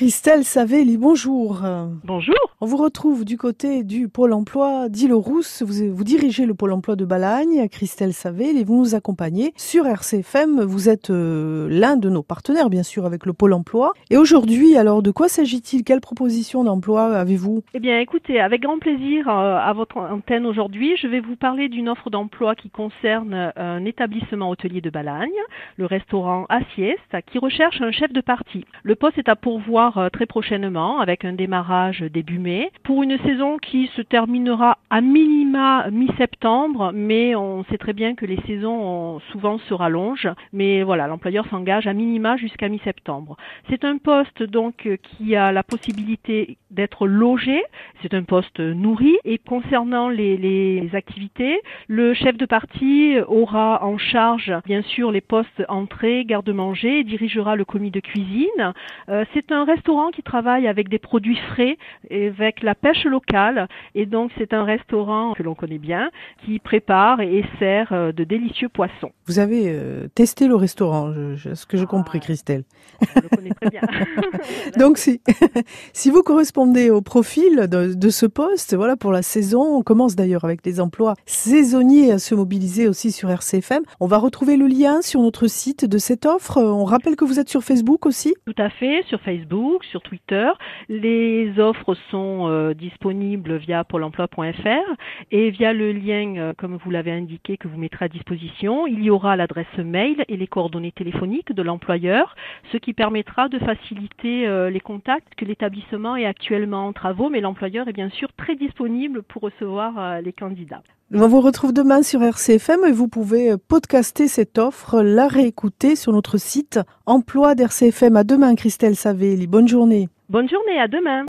Christelle Savelli, bonjour. Bonjour. On vous retrouve du côté du Pôle emploi d'Île-Rousse. Vous, vous, dirigez le Pôle emploi de Balagne, Christelle Savelli, et vous nous accompagnez sur RCFM. Vous êtes euh, l'un de nos partenaires, bien sûr, avec le Pôle emploi. Et aujourd'hui, alors, de quoi s'agit-il? Quelle proposition d'emploi avez-vous? Eh bien, écoutez, avec grand plaisir euh, à votre antenne aujourd'hui, je vais vous parler d'une offre d'emploi qui concerne euh, un établissement hôtelier de Balagne, le restaurant Assieste, qui recherche un chef de partie. Le poste est à pourvoir euh, très prochainement avec un démarrage début mai pour une saison qui se terminera à minima mi-septembre, mais on sait très bien que les saisons souvent se rallongent. Mais voilà, l'employeur s'engage à minima jusqu'à mi-septembre. C'est un poste donc qui a la possibilité d'être logé. C'est un poste nourri. Et concernant les, les, activités, le chef de partie aura en charge bien sûr les postes entrée, garde-manger, dirigera le commis de cuisine. Euh, c'est un restaurant qui travaille avec des produits frais, avec la pêche locale, et donc c'est un restaurant que l'on connaît bien, qui prépare et sert euh, de délicieux poissons. Vous avez euh, testé le restaurant, ce que j'ai compris, ah, Christelle. Je le connais très bien. donc si, si vous correspondez au profil de, de, ce poste, voilà pour la saison, on commence d'ailleurs avec des emplois saisonniers à se mobiliser aussi sur RCFM. On va retrouver le lien sur notre site de cette offre. On rappelle que vous êtes sur Facebook aussi? Tout à fait, sur Sur Twitter. Les offres sont euh, disponibles via pôle emploi.fr et via le lien, euh, comme vous l'avez indiqué, que vous mettrez à disposition. Il y aura l'adresse mail et les coordonnées téléphoniques de l'employeur, ce qui permettra de faciliter euh, les contacts que l'établissement est actuellement en travaux, mais l'employeur est bien sûr très disponible pour recevoir les candidats. On vous retrouve demain sur RCFM et vous pouvez podcaster cette offre, la réécouter sur notre site emploi d'RCFM. À demain, Christelle Savelli. Bonne journée. Bonne journée, à demain.